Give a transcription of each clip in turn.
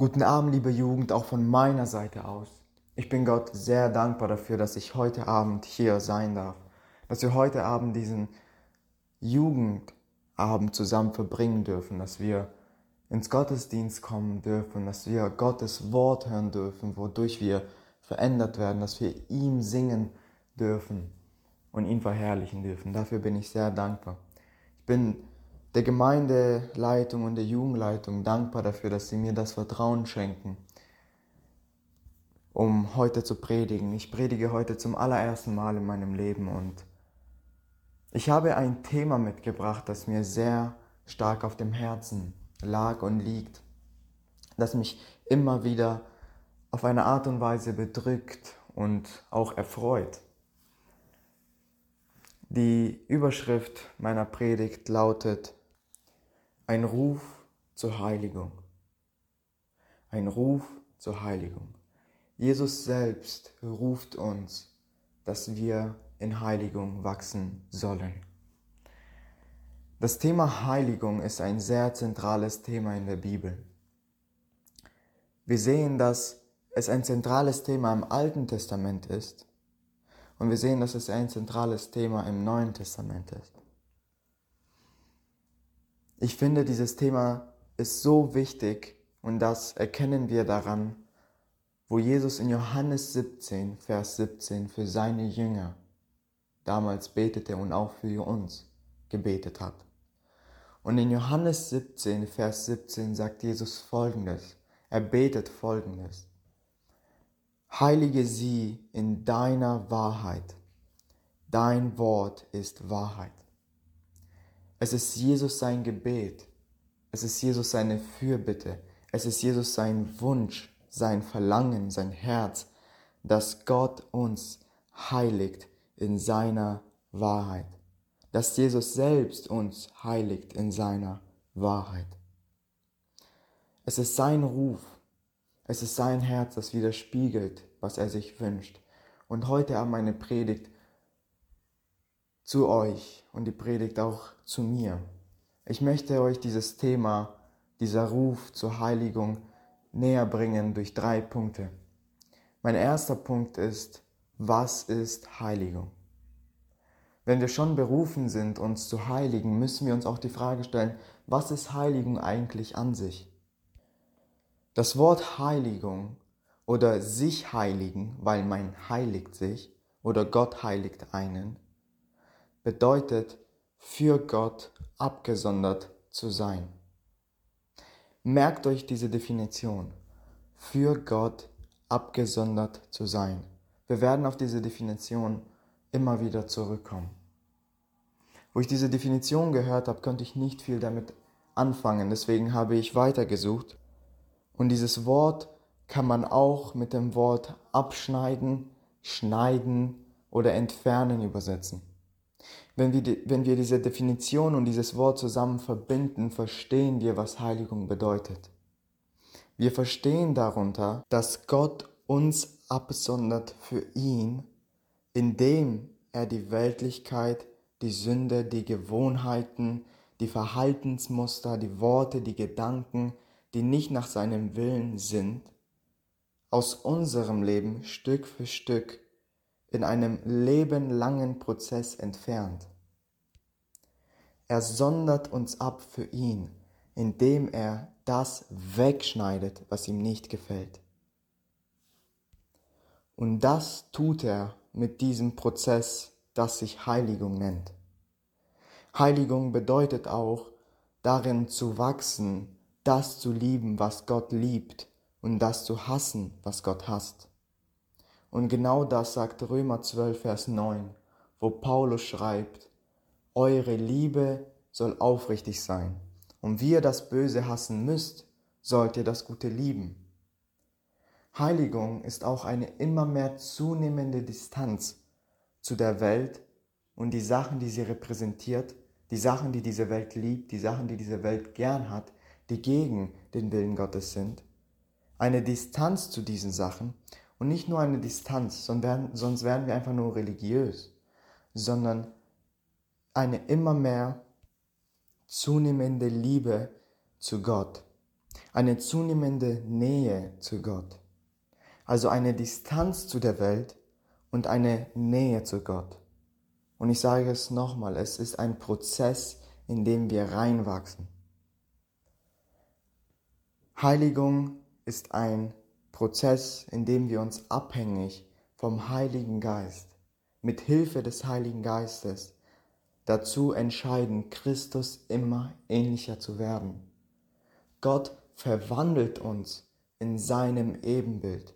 Guten Abend, liebe Jugend, auch von meiner Seite aus. Ich bin Gott sehr dankbar dafür, dass ich heute Abend hier sein darf, dass wir heute Abend diesen Jugendabend zusammen verbringen dürfen, dass wir ins Gottesdienst kommen dürfen, dass wir Gottes Wort hören dürfen, wodurch wir verändert werden, dass wir ihm singen dürfen und ihn verherrlichen dürfen. Dafür bin ich sehr dankbar. Ich bin der Gemeindeleitung und der Jugendleitung dankbar dafür, dass sie mir das Vertrauen schenken, um heute zu predigen. Ich predige heute zum allerersten Mal in meinem Leben und ich habe ein Thema mitgebracht, das mir sehr stark auf dem Herzen lag und liegt, das mich immer wieder auf eine Art und Weise bedrückt und auch erfreut. Die Überschrift meiner Predigt lautet Ein Ruf zur Heiligung. Ein Ruf zur Heiligung. Jesus selbst ruft uns, dass wir in Heiligung wachsen sollen. Das Thema Heiligung ist ein sehr zentrales Thema in der Bibel. Wir sehen, dass es ein zentrales Thema im Alten Testament ist und wir sehen, dass es ein zentrales Thema im Neuen Testament ist. Ich finde, dieses Thema ist so wichtig und das erkennen wir daran, wo Jesus in Johannes 17, Vers 17 für seine Jünger damals betete und auch für uns gebetet hat. Und in Johannes 17, Vers 17 sagt Jesus folgendes. Er betet folgendes. Heilige sie in deiner Wahrheit. Dein Wort ist Wahrheit. Es ist Jesus sein Gebet. Es ist Jesus seine Fürbitte. Es ist Jesus sein Wunsch, sein Verlangen, sein Herz, dass Gott uns heiligt in seiner Wahrheit. Dass Jesus selbst uns heiligt in seiner Wahrheit. Es ist sein Ruf. Es ist sein Herz, das widerspiegelt, was er sich wünscht. Und heute Abend meine Predigt zu euch und die Predigt auch zu mir. Ich möchte euch dieses Thema, dieser Ruf zur Heiligung näher bringen durch drei Punkte. Mein erster Punkt ist, was ist Heiligung? Wenn wir schon berufen sind, uns zu heiligen, müssen wir uns auch die Frage stellen, was ist Heiligung eigentlich an sich? Das Wort Heiligung oder sich heiligen, weil man heiligt sich oder Gott heiligt einen, bedeutet für Gott abgesondert zu sein. Merkt euch diese Definition. Für Gott abgesondert zu sein. Wir werden auf diese Definition immer wieder zurückkommen. Wo ich diese Definition gehört habe, konnte ich nicht viel damit anfangen. Deswegen habe ich weitergesucht. Und dieses Wort kann man auch mit dem Wort abschneiden, schneiden oder entfernen übersetzen. Wenn wir, wenn wir diese Definition und dieses Wort zusammen verbinden, verstehen wir, was Heiligung bedeutet. Wir verstehen darunter, dass Gott uns absondert für ihn, indem er die Weltlichkeit, die Sünde, die Gewohnheiten, die Verhaltensmuster, die Worte, die Gedanken, die nicht nach seinem Willen sind, aus unserem Leben Stück für Stück in einem lebenlangen Prozess entfernt. Er sondert uns ab für ihn, indem er das wegschneidet, was ihm nicht gefällt. Und das tut er mit diesem Prozess, das sich Heiligung nennt. Heiligung bedeutet auch, darin zu wachsen, das zu lieben, was Gott liebt, und das zu hassen, was Gott hasst. Und genau das sagt Römer 12, Vers 9, wo Paulus schreibt, Eure Liebe soll aufrichtig sein, und wie ihr das Böse hassen müsst, sollt ihr das Gute lieben. Heiligung ist auch eine immer mehr zunehmende Distanz zu der Welt und die Sachen, die sie repräsentiert, die Sachen, die diese Welt liebt, die Sachen, die diese Welt gern hat, die gegen den Willen Gottes sind. Eine Distanz zu diesen Sachen und nicht nur eine Distanz, sonst werden wir einfach nur religiös, sondern eine immer mehr zunehmende Liebe zu Gott. eine zunehmende Nähe zu Gott. Also eine Distanz zu der Welt und eine Nähe zu Gott. Und ich sage es nochmal, es ist ein Prozess, in dem wir reinwachsen. Heiligung ist ein Prozess, in dem wir uns abhängig vom Heiligen Geist, mit Hilfe des Heiligen Geistes, dazu entscheiden, Christus immer ähnlicher zu werden. Gott verwandelt uns in seinem Ebenbild.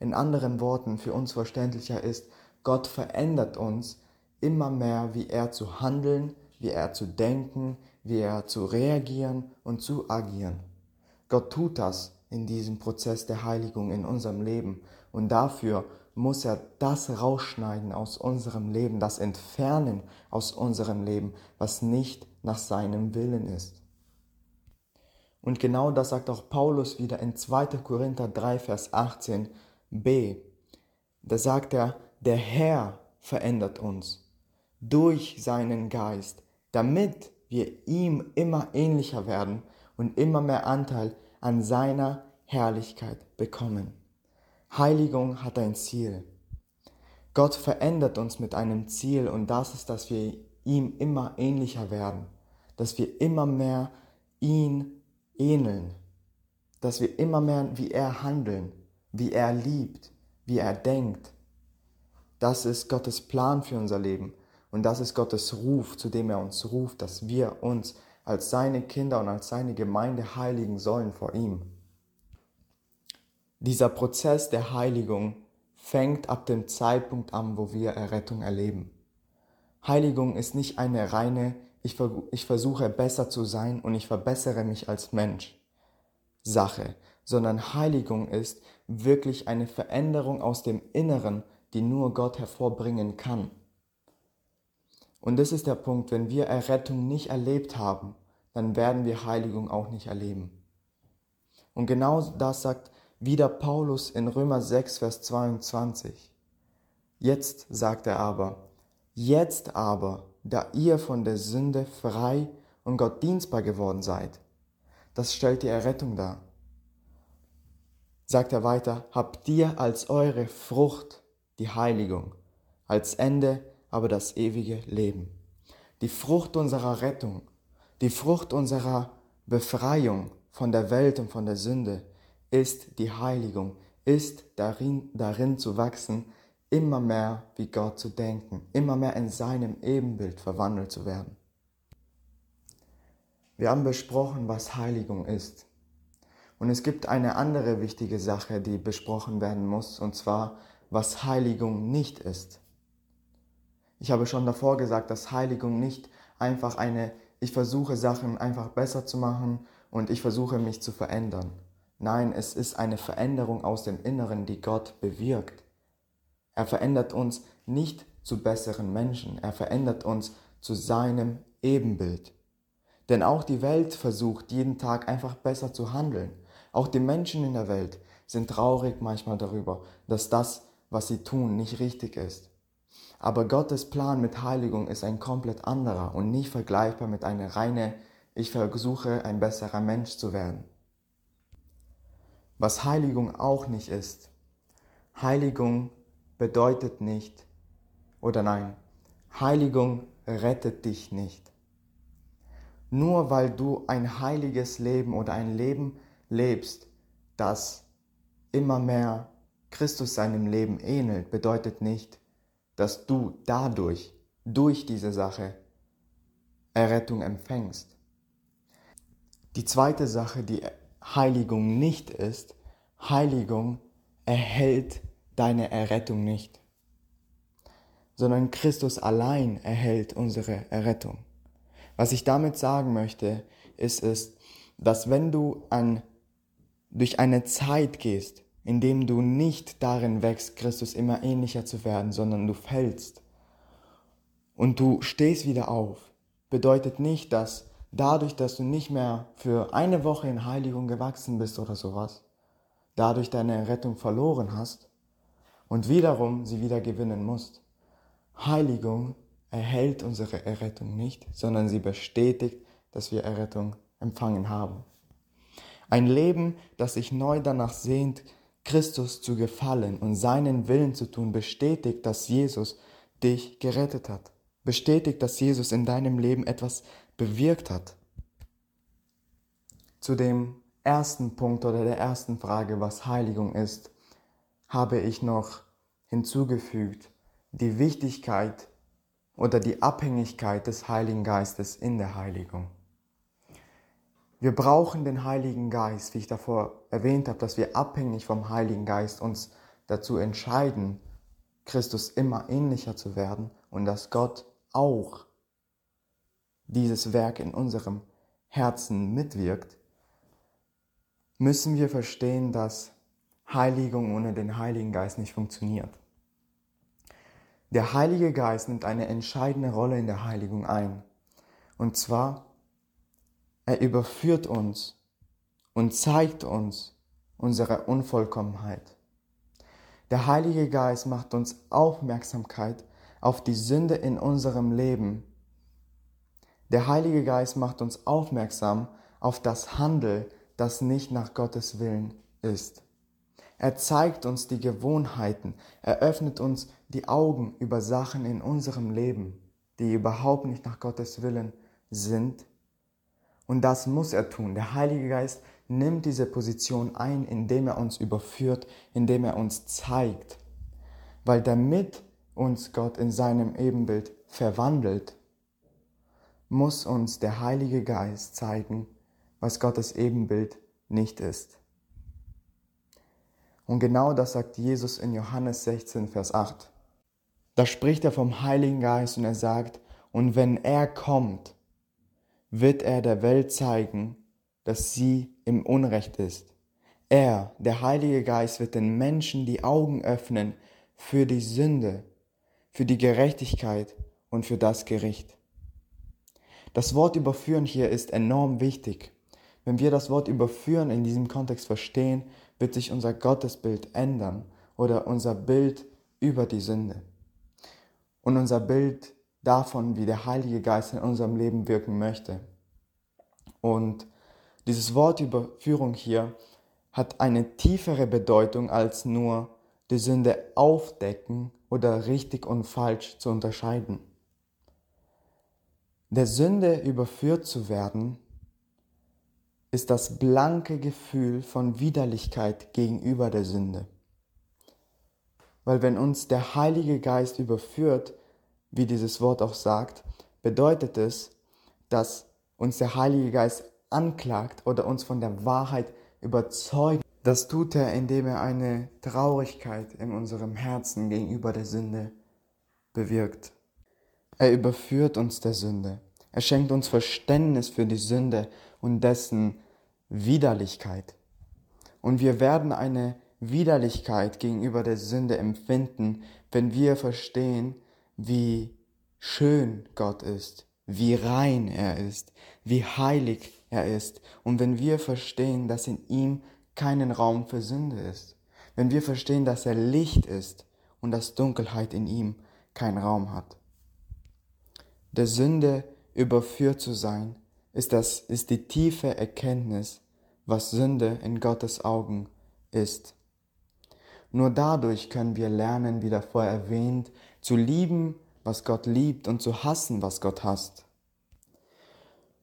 In anderen Worten, für uns verständlicher ist, Gott verändert uns immer mehr, wie er zu handeln, wie er zu denken, wie er zu reagieren und zu agieren. Gott tut das in diesem Prozess der Heiligung in unserem Leben und dafür muss er das rausschneiden aus unserem Leben, das entfernen aus unserem Leben, was nicht nach seinem Willen ist. Und genau das sagt auch Paulus wieder in 2. Korinther 3, Vers 18b. Da sagt er, der Herr verändert uns durch seinen Geist, damit wir ihm immer ähnlicher werden und immer mehr Anteil an seiner Herrlichkeit bekommen. Heiligung hat ein Ziel. Gott verändert uns mit einem Ziel und das ist, dass wir ihm immer ähnlicher werden, dass wir immer mehr ihn ähneln, dass wir immer mehr wie er handeln, wie er liebt, wie er denkt. Das ist Gottes Plan für unser Leben und das ist Gottes Ruf, zu dem er uns ruft, dass wir uns als seine Kinder und als seine Gemeinde heiligen sollen vor ihm. Dieser Prozess der Heiligung fängt ab dem Zeitpunkt an, wo wir Errettung erleben. Heiligung ist nicht eine reine, ich, ich versuche besser zu sein und ich verbessere mich als Mensch Sache, sondern Heiligung ist wirklich eine Veränderung aus dem Inneren, die nur Gott hervorbringen kann. Und das ist der Punkt, wenn wir Errettung nicht erlebt haben, dann werden wir Heiligung auch nicht erleben. Und genau das sagt wieder Paulus in Römer 6, Vers 22. Jetzt sagt er aber, jetzt aber, da ihr von der Sünde frei und Gott dienstbar geworden seid, das stellt die Errettung dar. Sagt er weiter, habt ihr als eure Frucht die Heiligung, als Ende aber das ewige Leben. Die Frucht unserer Rettung, die Frucht unserer Befreiung von der Welt und von der Sünde ist die Heiligung, ist darin, darin zu wachsen, immer mehr wie Gott zu denken, immer mehr in seinem Ebenbild verwandelt zu werden. Wir haben besprochen, was Heiligung ist. Und es gibt eine andere wichtige Sache, die besprochen werden muss, und zwar, was Heiligung nicht ist. Ich habe schon davor gesagt, dass Heiligung nicht einfach eine, ich versuche Sachen einfach besser zu machen und ich versuche mich zu verändern. Nein, es ist eine Veränderung aus dem Inneren, die Gott bewirkt. Er verändert uns nicht zu besseren Menschen, er verändert uns zu seinem Ebenbild. Denn auch die Welt versucht jeden Tag einfach besser zu handeln. Auch die Menschen in der Welt sind traurig manchmal darüber, dass das, was sie tun, nicht richtig ist. Aber Gottes Plan mit Heiligung ist ein komplett anderer und nicht vergleichbar mit einer reine, ich versuche ein besserer Mensch zu werden. Was Heiligung auch nicht ist. Heiligung bedeutet nicht, oder nein, Heiligung rettet dich nicht. Nur weil du ein heiliges Leben oder ein Leben lebst, das immer mehr Christus seinem Leben ähnelt, bedeutet nicht, dass du dadurch, durch diese Sache, Errettung empfängst. Die zweite Sache, die Heiligung nicht ist, Heiligung erhält deine Errettung nicht, sondern Christus allein erhält unsere Errettung. Was ich damit sagen möchte, ist es, dass wenn du an, durch eine Zeit gehst, indem du nicht darin wächst, Christus immer ähnlicher zu werden, sondern du fällst und du stehst wieder auf, bedeutet nicht, dass dadurch, dass du nicht mehr für eine Woche in Heiligung gewachsen bist oder sowas, dadurch deine Rettung verloren hast und wiederum sie wieder gewinnen musst. Heiligung erhält unsere Errettung nicht, sondern sie bestätigt, dass wir Errettung empfangen haben. Ein Leben, das sich neu danach sehnt, Christus zu gefallen und seinen Willen zu tun, bestätigt, dass Jesus dich gerettet hat. Bestätigt, dass Jesus in deinem Leben etwas bewirkt hat. Zu dem ersten Punkt oder der ersten Frage, was Heiligung ist, habe ich noch hinzugefügt die Wichtigkeit oder die Abhängigkeit des Heiligen Geistes in der Heiligung. Wir brauchen den Heiligen Geist, wie ich davor erwähnt habe, dass wir abhängig vom Heiligen Geist uns dazu entscheiden, Christus immer ähnlicher zu werden und dass Gott auch dieses Werk in unserem Herzen mitwirkt, müssen wir verstehen, dass Heiligung ohne den Heiligen Geist nicht funktioniert. Der Heilige Geist nimmt eine entscheidende Rolle in der Heiligung ein. Und zwar, er überführt uns und zeigt uns unsere Unvollkommenheit. Der Heilige Geist macht uns Aufmerksamkeit auf die Sünde in unserem Leben. Der Heilige Geist macht uns aufmerksam auf das Handel, das nicht nach Gottes Willen ist. Er zeigt uns die Gewohnheiten, er öffnet uns die Augen über Sachen in unserem Leben, die überhaupt nicht nach Gottes Willen sind. Und das muss er tun. Der Heilige Geist nimmt diese Position ein, indem er uns überführt, indem er uns zeigt. Weil damit uns Gott in seinem Ebenbild verwandelt, muss uns der Heilige Geist zeigen, was Gottes Ebenbild nicht ist. Und genau das sagt Jesus in Johannes 16, Vers 8. Da spricht er vom Heiligen Geist und er sagt, und wenn er kommt, wird er der Welt zeigen, dass sie im Unrecht ist. Er, der Heilige Geist, wird den Menschen die Augen öffnen für die Sünde, für die Gerechtigkeit und für das Gericht. Das Wort überführen hier ist enorm wichtig. Wenn wir das Wort überführen in diesem Kontext verstehen, wird sich unser Gottesbild ändern oder unser Bild über die Sünde. Und unser Bild davon, wie der Heilige Geist in unserem Leben wirken möchte. Und dieses Wort Überführung hier hat eine tiefere Bedeutung als nur die Sünde aufdecken oder richtig und falsch zu unterscheiden. Der Sünde überführt zu werden ist das blanke Gefühl von Widerlichkeit gegenüber der Sünde. Weil wenn uns der Heilige Geist überführt, wie dieses Wort auch sagt, bedeutet es, dass uns der Heilige Geist anklagt oder uns von der Wahrheit überzeugt. Das tut er, indem er eine Traurigkeit in unserem Herzen gegenüber der Sünde bewirkt. Er überführt uns der Sünde. Er schenkt uns Verständnis für die Sünde und dessen Widerlichkeit. Und wir werden eine Widerlichkeit gegenüber der Sünde empfinden, wenn wir verstehen, wie schön Gott ist, wie rein er ist, wie heilig er ist und wenn wir verstehen, dass in ihm keinen Raum für Sünde ist, wenn wir verstehen, dass er Licht ist und dass Dunkelheit in ihm keinen Raum hat. Der Sünde überführt zu sein, ist, das, ist die tiefe Erkenntnis, was Sünde in Gottes Augen ist. Nur dadurch können wir lernen, wie davor erwähnt, zu lieben, was Gott liebt und zu hassen, was Gott hasst.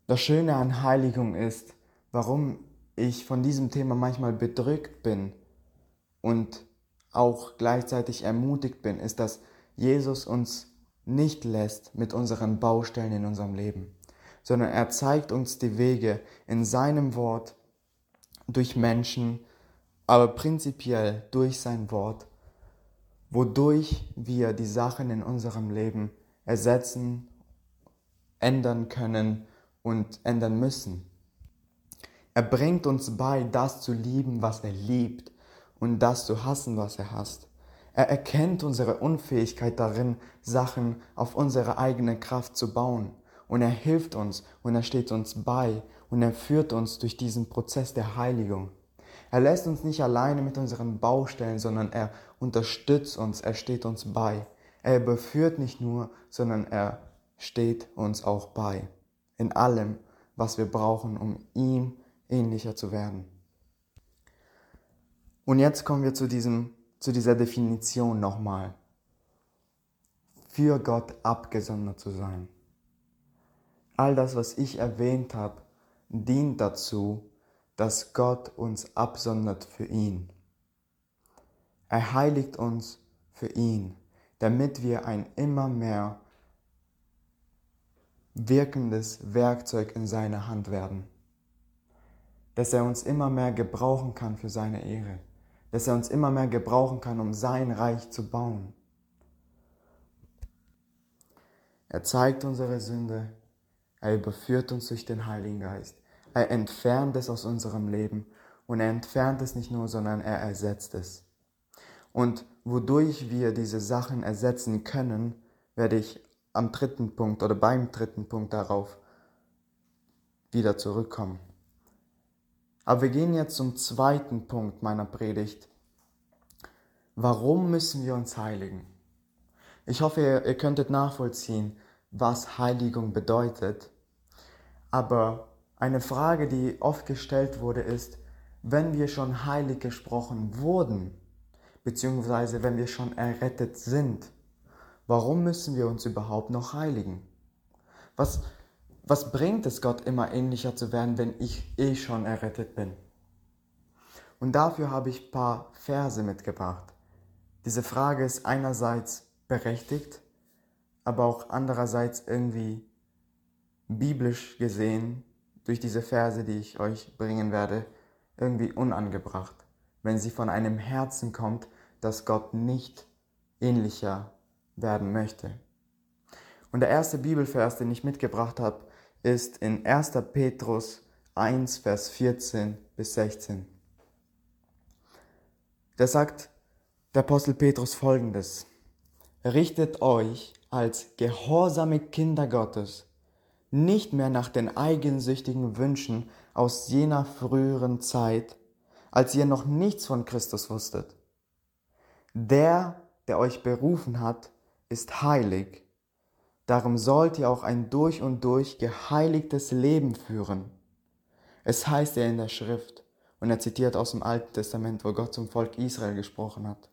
Das Schöne an Heiligung ist, warum ich von diesem Thema manchmal bedrückt bin und auch gleichzeitig ermutigt bin, ist, dass Jesus uns nicht lässt mit unseren Baustellen in unserem Leben, sondern er zeigt uns die Wege in seinem Wort, durch Menschen, aber prinzipiell durch sein Wort, wodurch wir die Sachen in unserem Leben ersetzen, ändern können und ändern müssen. Er bringt uns bei, das zu lieben, was er liebt und das zu hassen, was er hasst. Er erkennt unsere Unfähigkeit darin, Sachen auf unsere eigene Kraft zu bauen. Und er hilft uns und er steht uns bei und er führt uns durch diesen Prozess der Heiligung. Er lässt uns nicht alleine mit unseren Baustellen, sondern er unterstützt uns, er steht uns bei. Er überführt nicht nur, sondern er steht uns auch bei. In allem, was wir brauchen, um ihm ähnlicher zu werden. Und jetzt kommen wir zu, diesem, zu dieser Definition nochmal. Für Gott abgesondert zu sein. All das, was ich erwähnt habe, dient dazu, dass Gott uns absondert für ihn. Er heiligt uns für ihn, damit wir ein immer mehr wirkendes Werkzeug in seiner Hand werden. Dass er uns immer mehr gebrauchen kann für seine Ehre. Dass er uns immer mehr gebrauchen kann, um sein Reich zu bauen. Er zeigt unsere Sünde. Er überführt uns durch den Heiligen Geist. Er entfernt es aus unserem Leben. Und er entfernt es nicht nur, sondern er ersetzt es. Und wodurch wir diese Sachen ersetzen können, werde ich am dritten Punkt oder beim dritten Punkt darauf wieder zurückkommen. Aber wir gehen jetzt zum zweiten Punkt meiner Predigt. Warum müssen wir uns heiligen? Ich hoffe, ihr, ihr könntet nachvollziehen, was Heiligung bedeutet. Aber eine Frage, die oft gestellt wurde, ist, wenn wir schon heilig gesprochen wurden, beziehungsweise wenn wir schon errettet sind, warum müssen wir uns überhaupt noch heiligen? Was, was bringt es Gott immer ähnlicher zu werden, wenn ich eh schon errettet bin? Und dafür habe ich ein paar Verse mitgebracht. Diese Frage ist einerseits berechtigt, aber auch andererseits irgendwie biblisch gesehen durch diese Verse, die ich euch bringen werde, irgendwie unangebracht, wenn sie von einem Herzen kommt, das Gott nicht ähnlicher werden möchte. Und der erste Bibelvers, den ich mitgebracht habe, ist in 1. Petrus 1, Vers 14 bis 16. Da sagt der Apostel Petrus folgendes. Richtet euch als gehorsame Kinder Gottes nicht mehr nach den eigensüchtigen Wünschen aus jener früheren Zeit, als ihr noch nichts von Christus wusstet. Der, der euch berufen hat, ist heilig. Darum sollt ihr auch ein durch und durch geheiligtes Leben führen. Es heißt ja in der Schrift, und er zitiert aus dem Alten Testament, wo Gott zum Volk Israel gesprochen hat.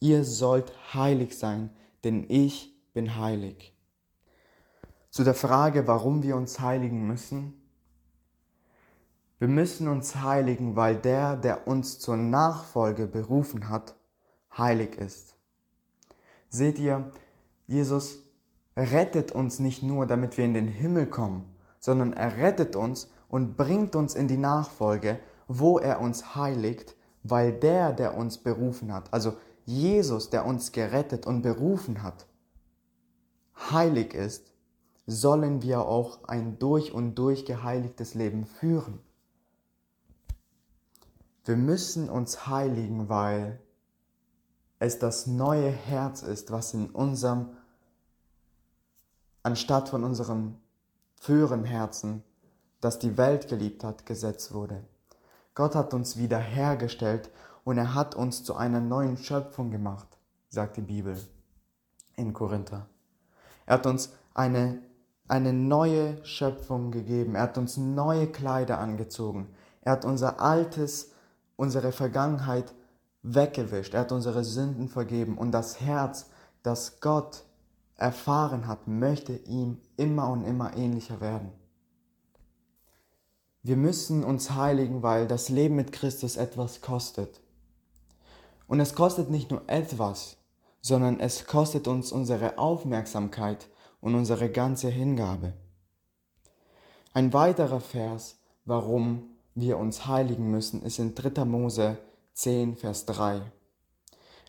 Ihr sollt heilig sein, denn ich bin heilig. Zu der Frage, warum wir uns heiligen müssen. Wir müssen uns heiligen, weil der, der uns zur Nachfolge berufen hat, heilig ist. Seht ihr, Jesus rettet uns nicht nur, damit wir in den Himmel kommen, sondern er rettet uns und bringt uns in die Nachfolge, wo er uns heiligt, weil der, der uns berufen hat, also Jesus, der uns gerettet und berufen hat, heilig ist, sollen wir auch ein durch und durch geheiligtes Leben führen. Wir müssen uns heiligen, weil es das neue Herz ist, was in unserem, anstatt von unserem früheren Herzen, das die Welt geliebt hat, gesetzt wurde. Gott hat uns wiederhergestellt und er hat uns zu einer neuen Schöpfung gemacht, sagt die Bibel in Korinther. Er hat uns eine, eine neue Schöpfung gegeben. Er hat uns neue Kleider angezogen. Er hat unser altes, unsere Vergangenheit weggewischt. Er hat unsere Sünden vergeben. Und das Herz, das Gott erfahren hat, möchte ihm immer und immer ähnlicher werden. Wir müssen uns heiligen, weil das Leben mit Christus etwas kostet. Und es kostet nicht nur etwas, sondern es kostet uns unsere Aufmerksamkeit und unsere ganze Hingabe. Ein weiterer Vers, warum wir uns heiligen müssen, ist in 3. Mose 10, Vers 3.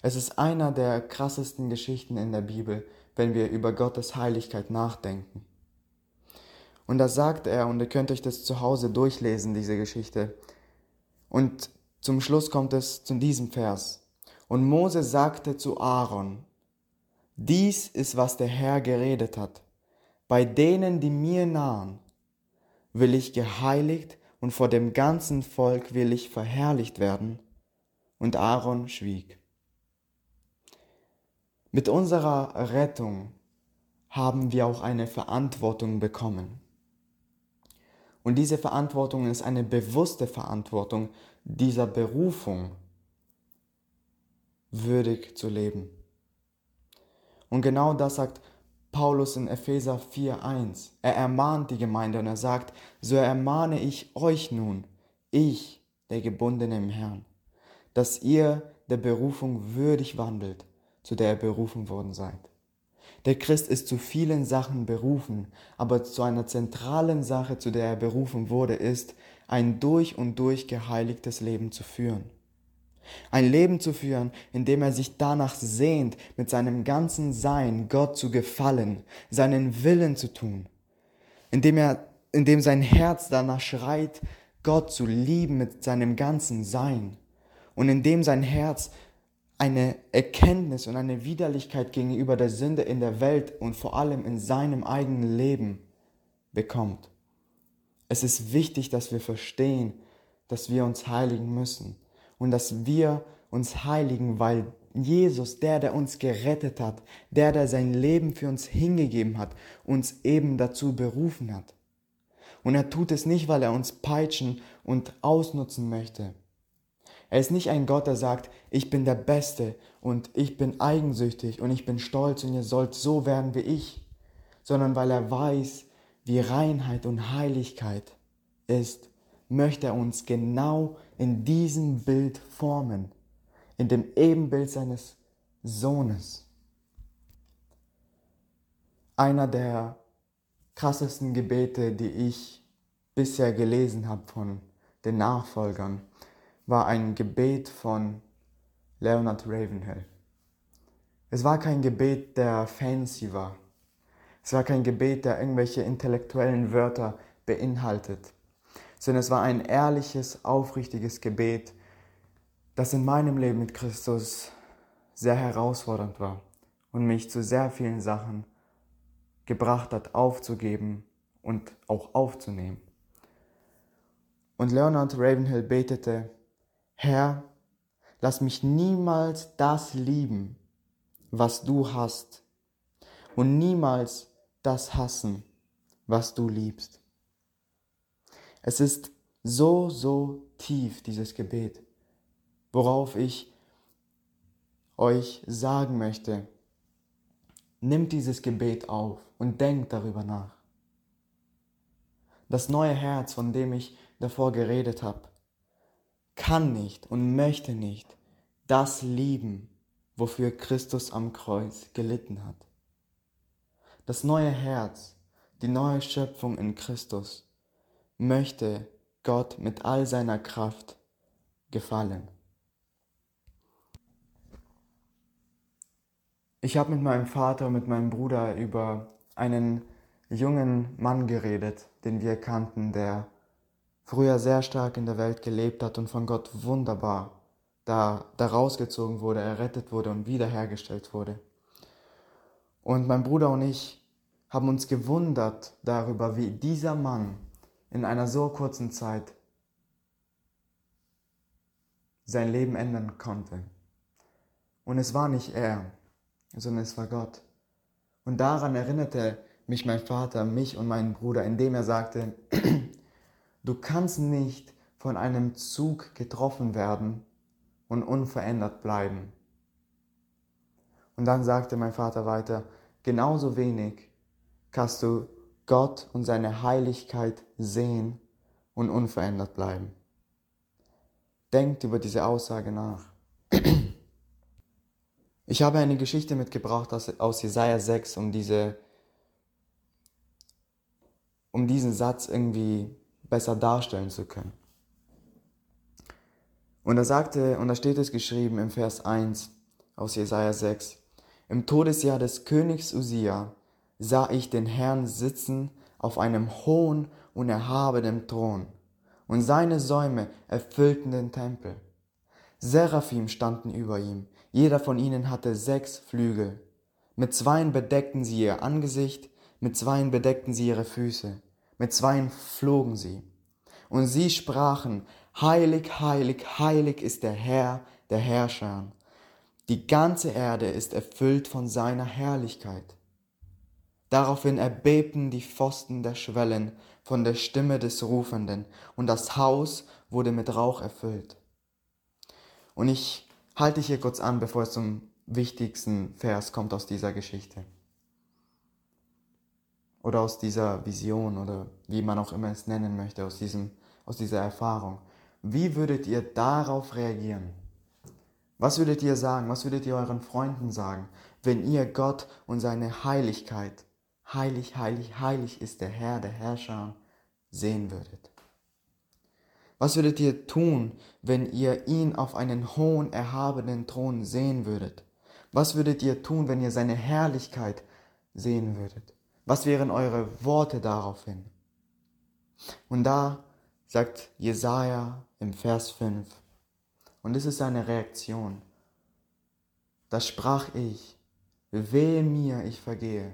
Es ist einer der krassesten Geschichten in der Bibel, wenn wir über Gottes Heiligkeit nachdenken. Und da sagt er, und ihr könnt euch das zu Hause durchlesen, diese Geschichte. Und zum Schluss kommt es zu diesem Vers. Und Mose sagte zu Aaron, dies ist, was der Herr geredet hat. Bei denen, die mir nahen, will ich geheiligt und vor dem ganzen Volk will ich verherrlicht werden und Aaron schwieg. Mit unserer Rettung haben wir auch eine Verantwortung bekommen. Und diese Verantwortung ist eine bewusste Verantwortung dieser Berufung, würdig zu leben. Und genau das sagt Paulus in Epheser 4.1. Er ermahnt die Gemeinde und er sagt, so ermahne ich euch nun, ich, der Gebundene im Herrn, dass ihr der Berufung würdig wandelt, zu der ihr berufen worden seid. Der Christ ist zu vielen Sachen berufen, aber zu einer zentralen Sache, zu der er berufen wurde, ist, ein durch und durch geheiligtes Leben zu führen. Ein Leben zu führen, in dem er sich danach sehnt, mit seinem ganzen Sein Gott zu gefallen, seinen Willen zu tun, in dem er, in dem sein Herz danach schreit, Gott zu lieben mit seinem ganzen Sein und in dem sein Herz eine Erkenntnis und eine Widerlichkeit gegenüber der Sünde in der Welt und vor allem in seinem eigenen Leben bekommt. Es ist wichtig, dass wir verstehen, dass wir uns heiligen müssen und dass wir uns heiligen, weil Jesus, der, der uns gerettet hat, der, der sein Leben für uns hingegeben hat, uns eben dazu berufen hat. Und er tut es nicht, weil er uns peitschen und ausnutzen möchte, er ist nicht ein Gott, der sagt, ich bin der Beste und ich bin eigensüchtig und ich bin stolz und ihr sollt so werden wie ich, sondern weil er weiß, wie Reinheit und Heiligkeit ist, möchte er uns genau in diesem Bild formen, in dem Ebenbild seines Sohnes. Einer der krassesten Gebete, die ich bisher gelesen habe von den Nachfolgern, war ein Gebet von Leonard Ravenhill. Es war kein Gebet, der fancy war. Es war kein Gebet, der irgendwelche intellektuellen Wörter beinhaltet, sondern es war ein ehrliches, aufrichtiges Gebet, das in meinem Leben mit Christus sehr herausfordernd war und mich zu sehr vielen Sachen gebracht hat, aufzugeben und auch aufzunehmen. Und Leonard Ravenhill betete, Herr, lass mich niemals das lieben, was du hast, und niemals das hassen, was du liebst. Es ist so, so tief, dieses Gebet, worauf ich euch sagen möchte, nimmt dieses Gebet auf und denkt darüber nach. Das neue Herz, von dem ich davor geredet habe, kann nicht und möchte nicht das lieben, wofür Christus am Kreuz gelitten hat. Das neue Herz, die neue Schöpfung in Christus, möchte Gott mit all seiner Kraft gefallen. Ich habe mit meinem Vater und mit meinem Bruder über einen jungen Mann geredet, den wir kannten, der früher sehr stark in der Welt gelebt hat und von Gott wunderbar da, da rausgezogen wurde, errettet wurde und wiederhergestellt wurde. Und mein Bruder und ich haben uns gewundert darüber, wie dieser Mann in einer so kurzen Zeit sein Leben ändern konnte. Und es war nicht er, sondern es war Gott. Und daran erinnerte mich mein Vater, mich und meinen Bruder, indem er sagte, Du kannst nicht von einem Zug getroffen werden und unverändert bleiben. Und dann sagte mein Vater weiter, genauso wenig kannst du Gott und seine Heiligkeit sehen und unverändert bleiben. Denkt über diese Aussage nach. Ich habe eine Geschichte mitgebracht aus, Jesaja 6, um diese, um diesen Satz irgendwie besser darstellen zu können. Und da sagte, und da steht es geschrieben im Vers 1 aus Jesaja 6, im Todesjahr des Königs Usia sah ich den Herrn sitzen auf einem hohen und erhabenen Thron, und seine Säume erfüllten den Tempel. Seraphim standen über ihm, jeder von ihnen hatte sechs Flügel. Mit zweien bedeckten sie ihr Angesicht, mit zweien bedeckten sie ihre Füße, mit zweien flogen sie. Und sie sprachen, Heilig, heilig, heilig ist der Herr der Herrscher. Die ganze Erde ist erfüllt von seiner Herrlichkeit. Daraufhin erbebten die Pfosten der Schwellen von der Stimme des Rufenden, und das Haus wurde mit Rauch erfüllt. Und ich halte hier kurz an, bevor es zum wichtigsten Vers kommt aus dieser Geschichte. Oder aus dieser Vision oder wie man auch immer es nennen möchte, aus, diesem, aus dieser Erfahrung. Wie würdet ihr darauf reagieren? Was würdet ihr sagen? Was würdet ihr euren Freunden sagen, wenn ihr Gott und seine Heiligkeit, heilig, heilig, heilig ist der Herr, der Herrscher, sehen würdet? Was würdet ihr tun, wenn ihr ihn auf einen hohen, erhabenen Thron sehen würdet? Was würdet ihr tun, wenn ihr seine Herrlichkeit sehen würdet? Was wären eure Worte daraufhin? Und da sagt Jesaja im Vers 5, und es ist seine Reaktion. Da sprach ich, wehe mir, ich vergehe,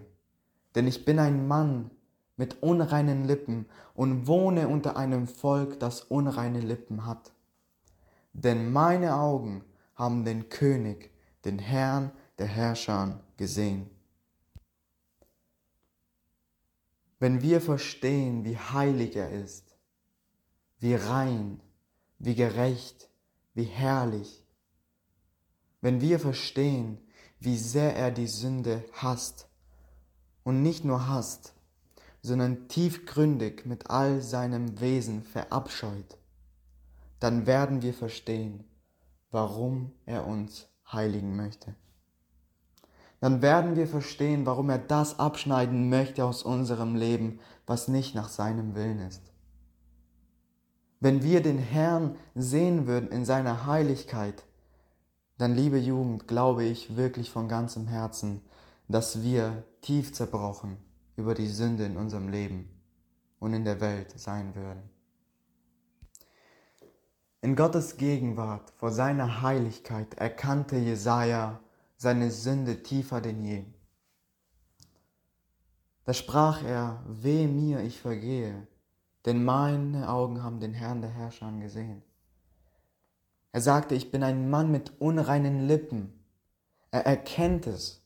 denn ich bin ein Mann mit unreinen Lippen und wohne unter einem Volk, das unreine Lippen hat. Denn meine Augen haben den König, den Herrn der Herrscher gesehen. Wenn wir verstehen, wie heilig er ist, wie rein, wie gerecht, wie herrlich, wenn wir verstehen, wie sehr er die Sünde hasst und nicht nur hasst, sondern tiefgründig mit all seinem Wesen verabscheut, dann werden wir verstehen, warum er uns heiligen möchte. Dann werden wir verstehen, warum er das abschneiden möchte aus unserem Leben, was nicht nach seinem Willen ist. Wenn wir den Herrn sehen würden in seiner Heiligkeit, dann, liebe Jugend, glaube ich wirklich von ganzem Herzen, dass wir tief zerbrochen über die Sünde in unserem Leben und in der Welt sein würden. In Gottes Gegenwart vor seiner Heiligkeit erkannte Jesaja seine Sünde tiefer denn je. Da sprach er: Weh mir, ich vergehe, denn meine Augen haben den Herrn der Herrscher gesehen. Er sagte: Ich bin ein Mann mit unreinen Lippen. Er erkennt es.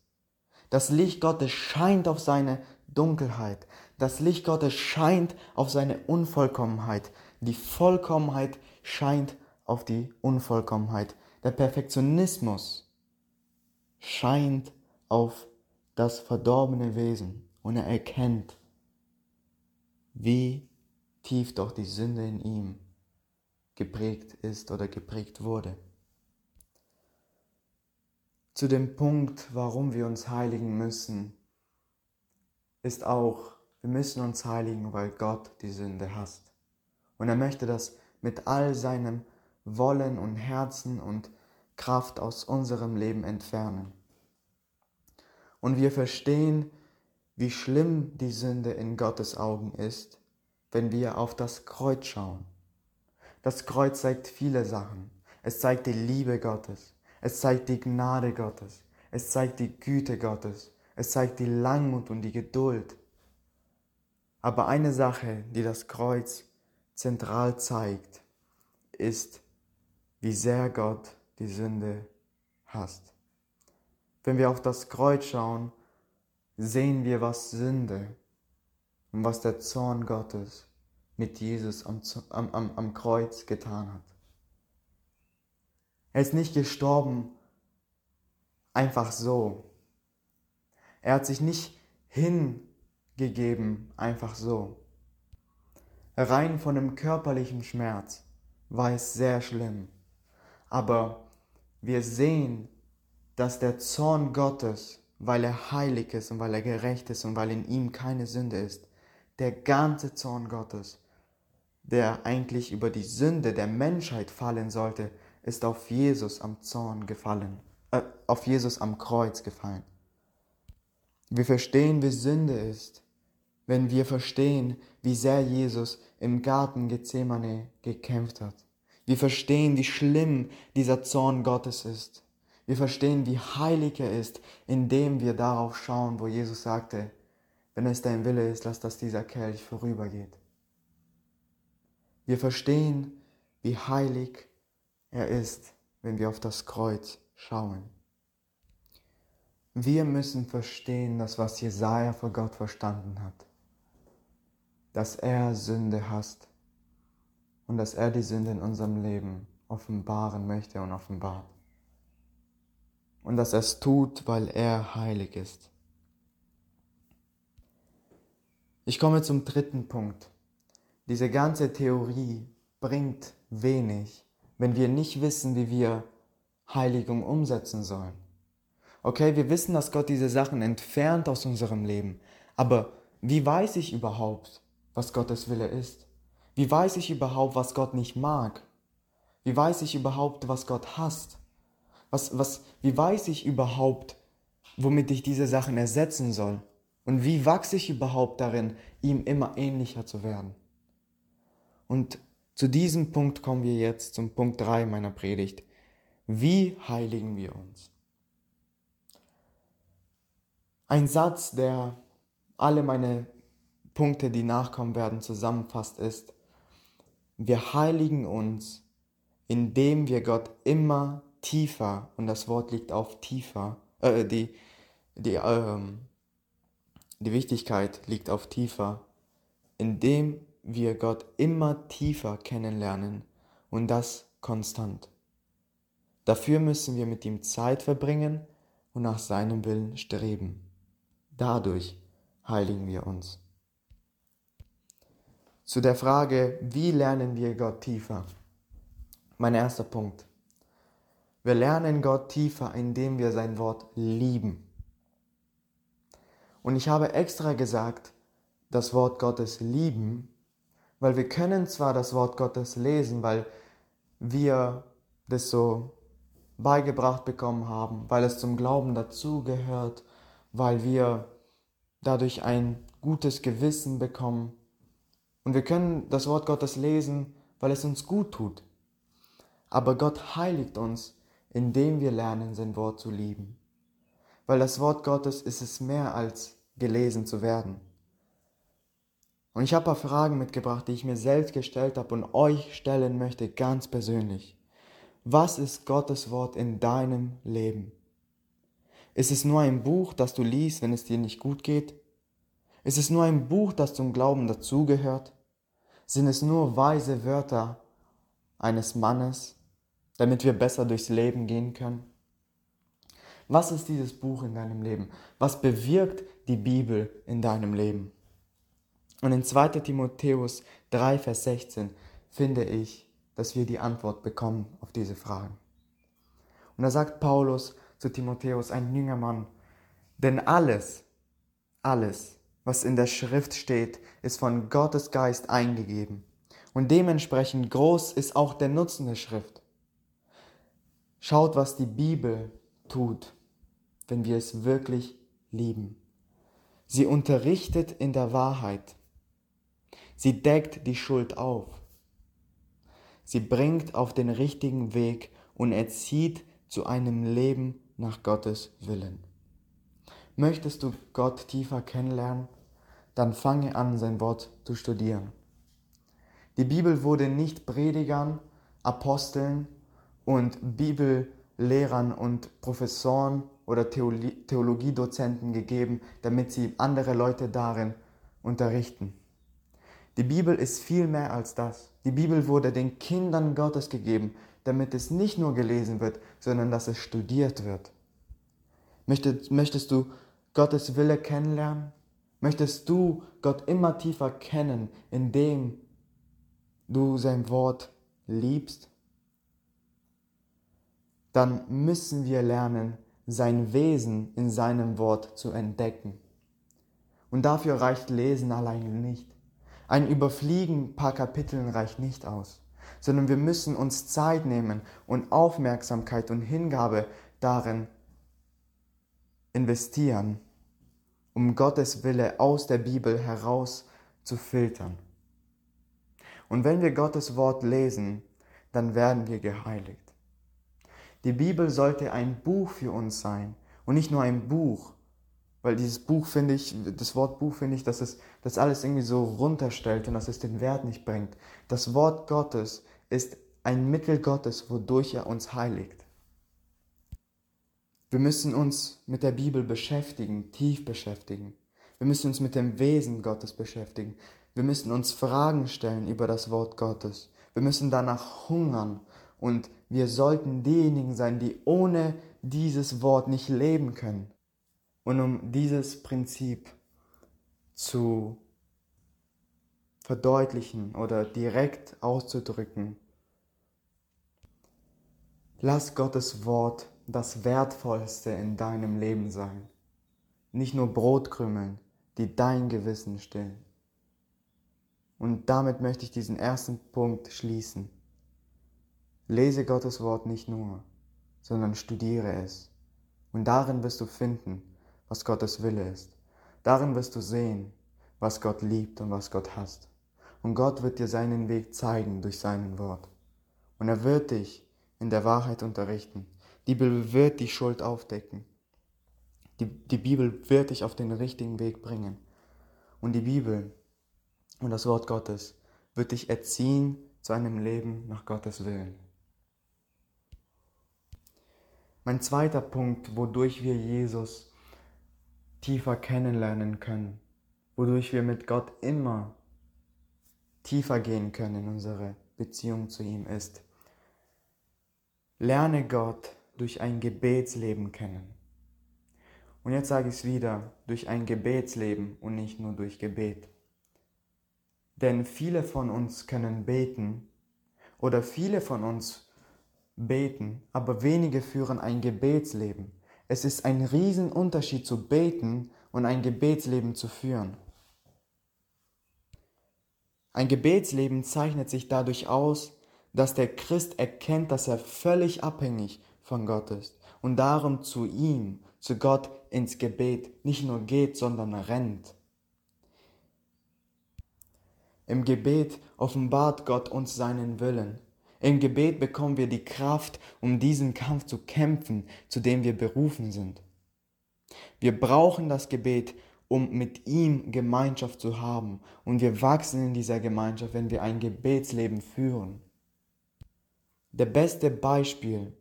Das Licht Gottes scheint auf seine Dunkelheit. Das Licht Gottes scheint auf seine Unvollkommenheit. Die Vollkommenheit scheint auf die Unvollkommenheit. Der Perfektionismus scheint auf das verdorbene Wesen und er erkennt, wie tief doch die Sünde in ihm geprägt ist oder geprägt wurde. Zu dem Punkt, warum wir uns heiligen müssen, ist auch, wir müssen uns heiligen, weil Gott die Sünde hasst. Und er möchte das mit all seinem Wollen und Herzen und Kraft aus unserem Leben entfernen. Und wir verstehen, wie schlimm die Sünde in Gottes Augen ist, wenn wir auf das Kreuz schauen. Das Kreuz zeigt viele Sachen. Es zeigt die Liebe Gottes. Es zeigt die Gnade Gottes. Es zeigt die Güte Gottes. Es zeigt die Langmut und die Geduld. Aber eine Sache, die das Kreuz zentral zeigt, ist, wie sehr Gott die Sünde hasst. Wenn wir auf das Kreuz schauen, sehen wir, was Sünde und was der Zorn Gottes mit Jesus am, am, am Kreuz getan hat. Er ist nicht gestorben einfach so. Er hat sich nicht hingegeben einfach so. Rein von dem körperlichen Schmerz war es sehr schlimm. Aber wir sehen, dass der Zorn Gottes, weil er heilig ist und weil er gerecht ist und weil in ihm keine Sünde ist, der ganze Zorn Gottes, der eigentlich über die Sünde der Menschheit fallen sollte, ist auf Jesus am Zorn gefallen, äh, auf Jesus am Kreuz gefallen. Wir verstehen, wie Sünde ist, wenn wir verstehen, wie sehr Jesus im Garten Gethsemane gekämpft hat. Wir verstehen, wie schlimm dieser Zorn Gottes ist. Wir verstehen, wie heilig er ist, indem wir darauf schauen, wo Jesus sagte, wenn es dein Wille ist, lass dass dieser Kelch vorübergeht. Wir verstehen, wie heilig er ist, wenn wir auf das Kreuz schauen. Wir müssen verstehen, dass was Jesaja vor Gott verstanden hat, dass er Sünde hasst und dass er die Sünde in unserem Leben offenbaren möchte und offenbart. und dass er es tut, weil er heilig ist. Ich komme zum dritten Punkt. Diese ganze Theorie bringt wenig, wenn wir nicht wissen, wie wir Heiligung umsetzen sollen. Okay, wir wissen, dass Gott diese Sachen entfernt aus unserem Leben, aber wie weiß ich überhaupt, was Gottes Wille ist? Wie weiß ich überhaupt, was Gott nicht mag? Wie weiß ich überhaupt, was Gott hasst? Was, was, wie weiß ich überhaupt, womit ich diese Sachen ersetzen soll? Und wie wachse ich überhaupt darin, ihm immer ähnlicher zu werden? Und zu diesem Punkt kommen wir jetzt zum Punkt 3 meiner Predigt. Wie heiligen wir uns? Ein Satz, der alle meine Punkte, die nachkommen werden, zusammenfasst, ist, wir heiligen uns, indem wir Gott immer tiefer, und das Wort liegt auf tiefer, äh, die, die, ähm, die Wichtigkeit liegt auf tiefer, indem wir Gott immer tiefer kennenlernen und das konstant. Dafür müssen wir mit ihm Zeit verbringen und nach seinem Willen streben. Dadurch heiligen wir uns. Zu der Frage, wie lernen wir Gott tiefer? Mein erster Punkt. Wir lernen Gott tiefer, indem wir sein Wort lieben. Und ich habe extra gesagt, das Wort Gottes lieben, weil wir können zwar das Wort Gottes lesen, weil wir das so beigebracht bekommen haben, weil es zum Glauben dazugehört, weil wir dadurch ein gutes Gewissen bekommen. Und wir können das Wort Gottes lesen, weil es uns gut tut. Aber Gott heiligt uns, indem wir lernen, sein Wort zu lieben. Weil das Wort Gottes ist es mehr als gelesen zu werden. Und ich habe ein paar Fragen mitgebracht, die ich mir selbst gestellt habe und euch stellen möchte, ganz persönlich. Was ist Gottes Wort in deinem Leben? Ist es nur ein Buch, das du liest, wenn es dir nicht gut geht? Ist es nur ein Buch, das zum Glauben dazugehört? Sind es nur weise Wörter eines Mannes, damit wir besser durchs Leben gehen können? Was ist dieses Buch in deinem Leben? Was bewirkt die Bibel in deinem Leben? Und in 2 Timotheus 3, Vers 16 finde ich, dass wir die Antwort bekommen auf diese Fragen. Und da sagt Paulus zu Timotheus, ein jünger Mann, denn alles, alles, was in der Schrift steht, ist von Gottes Geist eingegeben. Und dementsprechend groß ist auch der Nutzen der Schrift. Schaut, was die Bibel tut, wenn wir es wirklich lieben. Sie unterrichtet in der Wahrheit. Sie deckt die Schuld auf. Sie bringt auf den richtigen Weg und erzieht zu einem Leben nach Gottes Willen. Möchtest du Gott tiefer kennenlernen? Dann fange an, sein Wort zu studieren. Die Bibel wurde nicht Predigern, Aposteln und Bibellehrern und Professoren oder Theologiedozenten gegeben, damit sie andere Leute darin unterrichten. Die Bibel ist viel mehr als das. Die Bibel wurde den Kindern Gottes gegeben, damit es nicht nur gelesen wird, sondern dass es studiert wird. Möchtest, möchtest du Gottes Wille kennenlernen? Möchtest du Gott immer tiefer kennen, indem du sein Wort liebst? dann müssen wir lernen, sein Wesen in seinem Wort zu entdecken. Und dafür reicht Lesen alleine nicht. Ein Überfliegen paar Kapiteln reicht nicht aus, sondern wir müssen uns Zeit nehmen und Aufmerksamkeit und Hingabe darin investieren, um Gottes Wille aus der Bibel heraus zu filtern. Und wenn wir Gottes Wort lesen, dann werden wir geheiligt. Die Bibel sollte ein Buch für uns sein und nicht nur ein Buch. Weil dieses Buch finde ich, das Wort Buch finde ich, dass es das alles irgendwie so runterstellt und dass es den Wert nicht bringt. Das Wort Gottes ist ein Mittel Gottes, wodurch er uns heiligt. Wir müssen uns mit der Bibel beschäftigen, tief beschäftigen. Wir müssen uns mit dem Wesen Gottes beschäftigen. Wir müssen uns Fragen stellen über das Wort Gottes. Wir müssen danach hungern und wir sollten diejenigen sein, die ohne dieses Wort nicht leben können und um dieses Prinzip zu verdeutlichen oder direkt auszudrücken, lass Gottes Wort das Wertvollste in deinem Leben sein. Nicht nur Brotkrümeln, die dein Gewissen stillen. Und damit möchte ich diesen ersten Punkt schließen. Lese Gottes Wort nicht nur, sondern studiere es. Und darin wirst du finden, was Gottes Wille ist. Darin wirst du sehen, was Gott liebt und was Gott hasst. Und Gott wird dir seinen Weg zeigen durch seinen Wort. Und er wird dich in der Wahrheit unterrichten. Die Bibel wird die Schuld aufdecken. Die, die Bibel wird dich auf den richtigen Weg bringen. Und die Bibel und das Wort Gottes wird dich erziehen zu einem Leben nach Gottes Willen. Mein zweiter Punkt, wodurch wir Jesus tiefer kennenlernen können, wodurch wir mit Gott immer tiefer gehen können in unsere Beziehung zu ihm ist, lerne Gott durch ein Gebetsleben kennen. Und jetzt sage ich es wieder, durch ein Gebetsleben und nicht nur durch Gebet. Denn viele von uns können beten oder viele von uns beten, aber wenige führen ein Gebetsleben. Es ist ein Riesenunterschied zu beten und ein Gebetsleben zu führen. Ein Gebetsleben zeichnet sich dadurch aus, dass der Christ erkennt, dass er völlig abhängig von Gott ist und darum zu ihm, zu Gott ins Gebet nicht nur geht, sondern rennt. Im Gebet offenbart Gott uns seinen Willen. Im Gebet bekommen wir die Kraft, um diesen Kampf zu kämpfen, zu dem wir berufen sind. Wir brauchen das Gebet, um mit ihm Gemeinschaft zu haben. Und wir wachsen in dieser Gemeinschaft, wenn wir ein Gebetsleben führen. Der beste Beispiel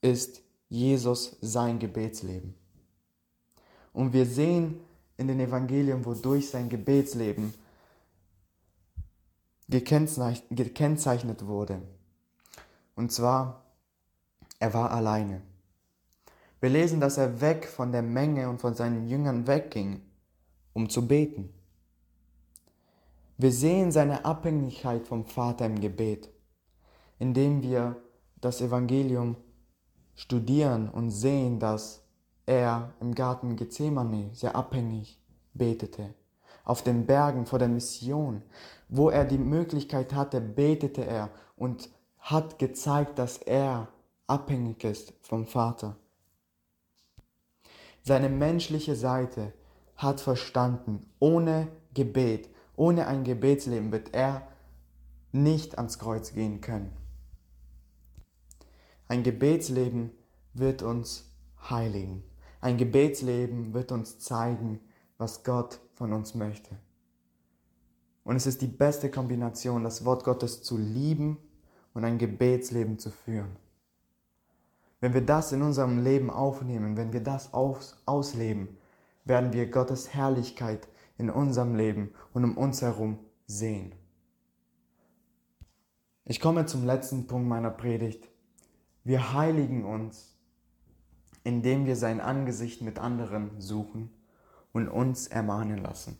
ist Jesus sein Gebetsleben. Und wir sehen in den Evangelien, wodurch sein Gebetsleben gekennzeichnet wurde. Und zwar, er war alleine. Wir lesen, dass er weg von der Menge und von seinen Jüngern wegging, um zu beten. Wir sehen seine Abhängigkeit vom Vater im Gebet, indem wir das Evangelium studieren und sehen, dass er im Garten Gethsemane sehr abhängig betete auf den Bergen vor der Mission, wo er die Möglichkeit hatte, betete er und hat gezeigt, dass er abhängig ist vom Vater. Seine menschliche Seite hat verstanden, ohne Gebet, ohne ein Gebetsleben wird er nicht ans Kreuz gehen können. Ein Gebetsleben wird uns heiligen. Ein Gebetsleben wird uns zeigen, was Gott von uns möchte. Und es ist die beste Kombination, das Wort Gottes zu lieben und ein Gebetsleben zu führen. Wenn wir das in unserem Leben aufnehmen, wenn wir das aus, ausleben, werden wir Gottes Herrlichkeit in unserem Leben und um uns herum sehen. Ich komme zum letzten Punkt meiner Predigt. Wir heiligen uns, indem wir sein Angesicht mit anderen suchen und uns ermahnen lassen.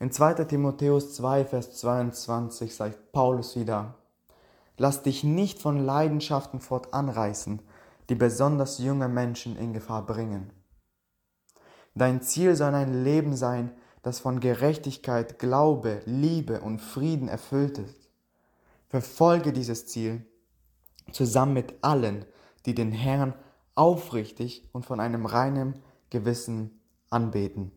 In 2 Timotheus 2, Vers 22 sagt Paulus wieder, Lass dich nicht von Leidenschaften fortanreißen, die besonders junge Menschen in Gefahr bringen. Dein Ziel soll ein Leben sein, das von Gerechtigkeit, Glaube, Liebe und Frieden erfüllt ist. Verfolge dieses Ziel zusammen mit allen, die den Herrn aufrichtig und von einem reinen Gewissen anbeten.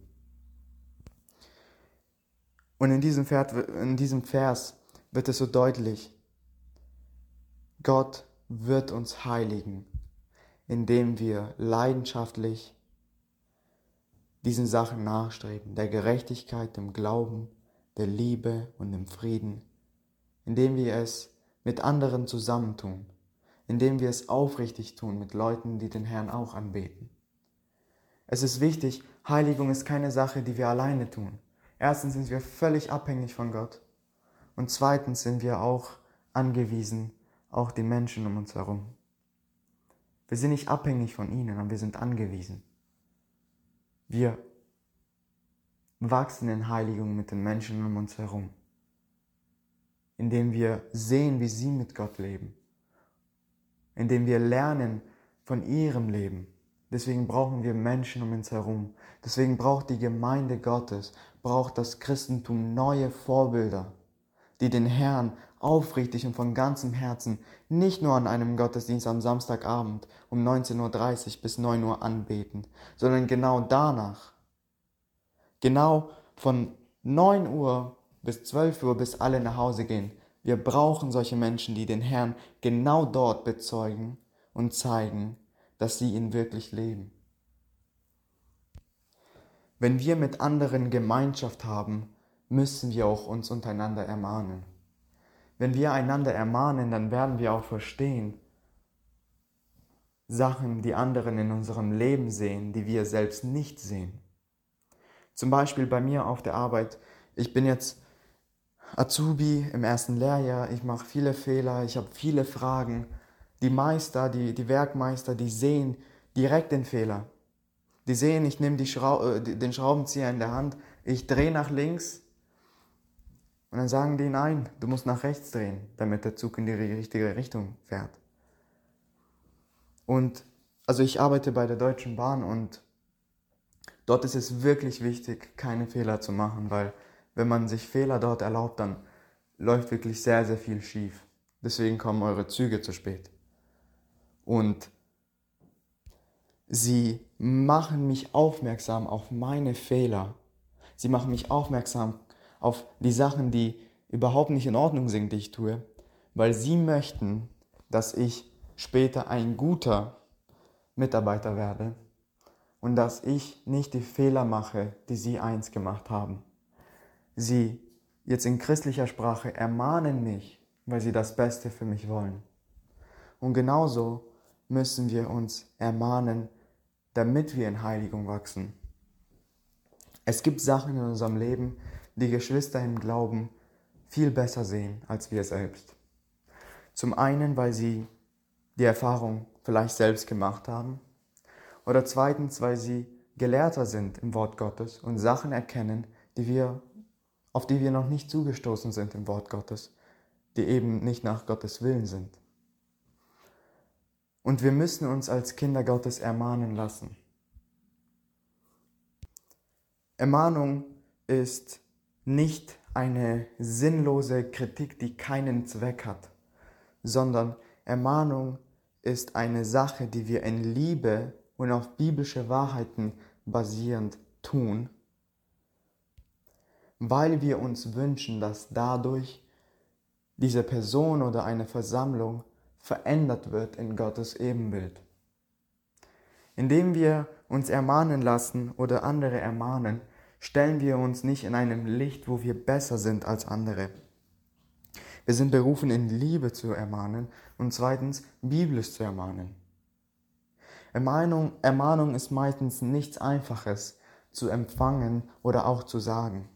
Und in diesem, Vers, in diesem Vers wird es so deutlich, Gott wird uns heiligen, indem wir leidenschaftlich diesen Sachen nachstreben, der Gerechtigkeit, dem Glauben, der Liebe und dem Frieden, indem wir es mit anderen zusammentun, indem wir es aufrichtig tun mit Leuten, die den Herrn auch anbeten. Es ist wichtig, Heiligung ist keine Sache, die wir alleine tun. Erstens sind wir völlig abhängig von Gott und zweitens sind wir auch angewiesen auch die Menschen um uns herum. Wir sind nicht abhängig von ihnen, aber wir sind angewiesen. Wir wachsen in Heiligung mit den Menschen um uns herum, indem wir sehen, wie sie mit Gott leben, indem wir lernen von ihrem Leben. Deswegen brauchen wir Menschen um uns herum. Deswegen braucht die Gemeinde Gottes, braucht das Christentum neue Vorbilder, die den Herrn aufrichtig und von ganzem Herzen nicht nur an einem Gottesdienst am Samstagabend um 19.30 Uhr bis 9 Uhr anbeten, sondern genau danach, genau von 9 Uhr bis 12 Uhr, bis alle nach Hause gehen. Wir brauchen solche Menschen, die den Herrn genau dort bezeugen und zeigen, dass sie ihn wirklich leben. Wenn wir mit anderen Gemeinschaft haben, müssen wir auch uns untereinander ermahnen. Wenn wir einander ermahnen, dann werden wir auch verstehen, Sachen, die anderen in unserem Leben sehen, die wir selbst nicht sehen. Zum Beispiel bei mir auf der Arbeit. Ich bin jetzt Azubi im ersten Lehrjahr, ich mache viele Fehler, ich habe viele Fragen. Die Meister, die, die Werkmeister, die sehen direkt den Fehler. Die sehen, ich nehme Schrau äh, den Schraubenzieher in der Hand, ich drehe nach links und dann sagen die, nein, du musst nach rechts drehen, damit der Zug in die richtige Richtung fährt. Und also ich arbeite bei der Deutschen Bahn und dort ist es wirklich wichtig, keine Fehler zu machen, weil wenn man sich Fehler dort erlaubt, dann läuft wirklich sehr, sehr viel schief. Deswegen kommen eure Züge zu spät. Und sie machen mich aufmerksam auf meine Fehler. Sie machen mich aufmerksam auf die Sachen, die überhaupt nicht in Ordnung sind, die ich tue, weil sie möchten, dass ich später ein guter Mitarbeiter werde und dass ich nicht die Fehler mache, die sie einst gemacht haben. Sie, jetzt in christlicher Sprache, ermahnen mich, weil sie das Beste für mich wollen. Und genauso müssen wir uns ermahnen, damit wir in Heiligung wachsen. Es gibt Sachen in unserem Leben, die Geschwister im Glauben viel besser sehen als wir selbst. Zum einen, weil sie die Erfahrung vielleicht selbst gemacht haben oder zweitens, weil sie gelehrter sind im Wort Gottes und Sachen erkennen, die wir, auf die wir noch nicht zugestoßen sind im Wort Gottes, die eben nicht nach Gottes Willen sind. Und wir müssen uns als Kinder Gottes ermahnen lassen. Ermahnung ist nicht eine sinnlose Kritik, die keinen Zweck hat, sondern Ermahnung ist eine Sache, die wir in Liebe und auf biblische Wahrheiten basierend tun, weil wir uns wünschen, dass dadurch diese Person oder eine Versammlung verändert wird in Gottes Ebenbild. Indem wir uns ermahnen lassen oder andere ermahnen, stellen wir uns nicht in einem Licht, wo wir besser sind als andere. Wir sind berufen, in Liebe zu ermahnen und zweitens biblisch zu ermahnen. Ermahnung, Ermahnung ist meistens nichts Einfaches zu empfangen oder auch zu sagen.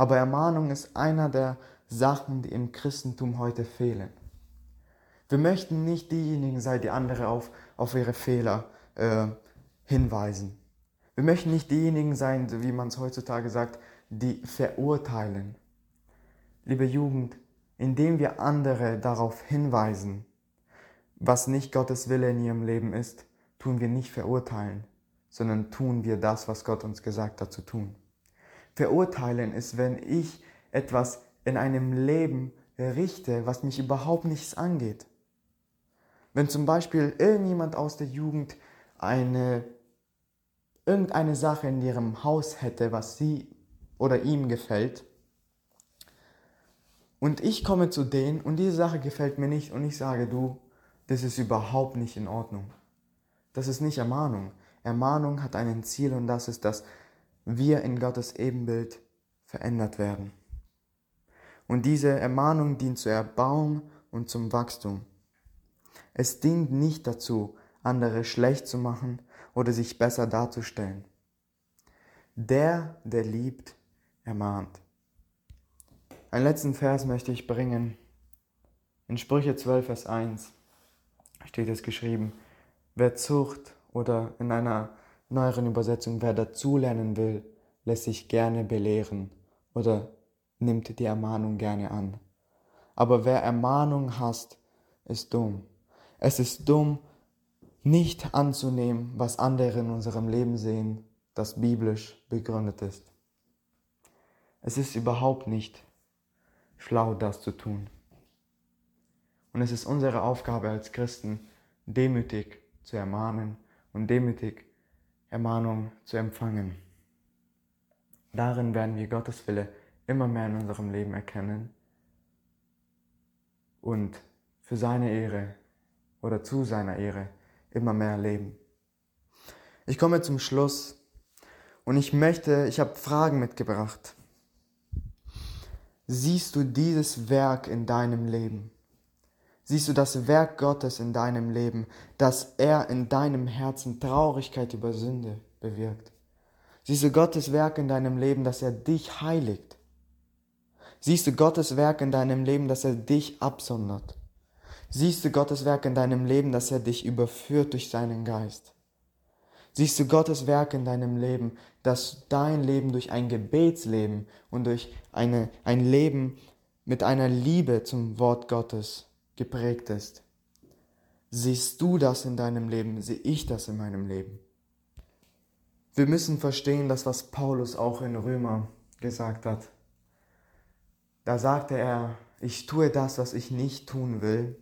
Aber Ermahnung ist einer der Sachen, die im Christentum heute fehlen. Wir möchten nicht diejenigen sein, die andere auf, auf ihre Fehler äh, hinweisen. Wir möchten nicht diejenigen sein, wie man es heutzutage sagt, die verurteilen. Liebe Jugend, indem wir andere darauf hinweisen, was nicht Gottes Wille in ihrem Leben ist, tun wir nicht verurteilen, sondern tun wir das, was Gott uns gesagt hat zu tun. Verurteilen ist, wenn ich etwas in einem Leben richte, was mich überhaupt nichts angeht. Wenn zum Beispiel irgendjemand aus der Jugend eine irgendeine Sache in ihrem Haus hätte, was sie oder ihm gefällt, und ich komme zu denen und diese Sache gefällt mir nicht und ich sage, du, das ist überhaupt nicht in Ordnung. Das ist nicht Ermahnung. Ermahnung hat ein Ziel und das ist, dass wir in Gottes Ebenbild verändert werden. Und diese Ermahnung dient zur Erbauung und zum Wachstum. Es dient nicht dazu, andere schlecht zu machen oder sich besser darzustellen. Der, der liebt, ermahnt. Einen letzten Vers möchte ich bringen. In Sprüche 12, Vers 1 steht es geschrieben, wer Zucht oder in einer neueren Übersetzung, wer dazulernen will, lässt sich gerne belehren oder nimmt die Ermahnung gerne an. Aber wer Ermahnung hasst, ist dumm. Es ist dumm, nicht anzunehmen, was andere in unserem Leben sehen, das biblisch begründet ist. Es ist überhaupt nicht schlau, das zu tun. Und es ist unsere Aufgabe als Christen, demütig zu ermahnen und demütig Ermahnung zu empfangen. Darin werden wir Gottes Wille immer mehr in unserem Leben erkennen und für seine Ehre oder zu seiner Ehre immer mehr leben. Ich komme zum Schluss und ich möchte, ich habe Fragen mitgebracht. Siehst du dieses Werk in deinem Leben? Siehst du das Werk Gottes in deinem Leben, dass er in deinem Herzen Traurigkeit über Sünde bewirkt? Siehst du Gottes Werk in deinem Leben, dass er dich heiligt? Siehst du Gottes Werk in deinem Leben, dass er dich absondert? Siehst du Gottes Werk in deinem Leben, dass er dich überführt durch seinen Geist? Siehst du Gottes Werk in deinem Leben, dass dein Leben durch ein Gebetsleben und durch eine, ein Leben mit einer Liebe zum Wort Gottes geprägt ist? Siehst du das in deinem Leben? Sehe ich das in meinem Leben? Wir müssen verstehen, dass was Paulus auch in Römer gesagt hat. Da sagte er, ich tue das, was ich nicht tun will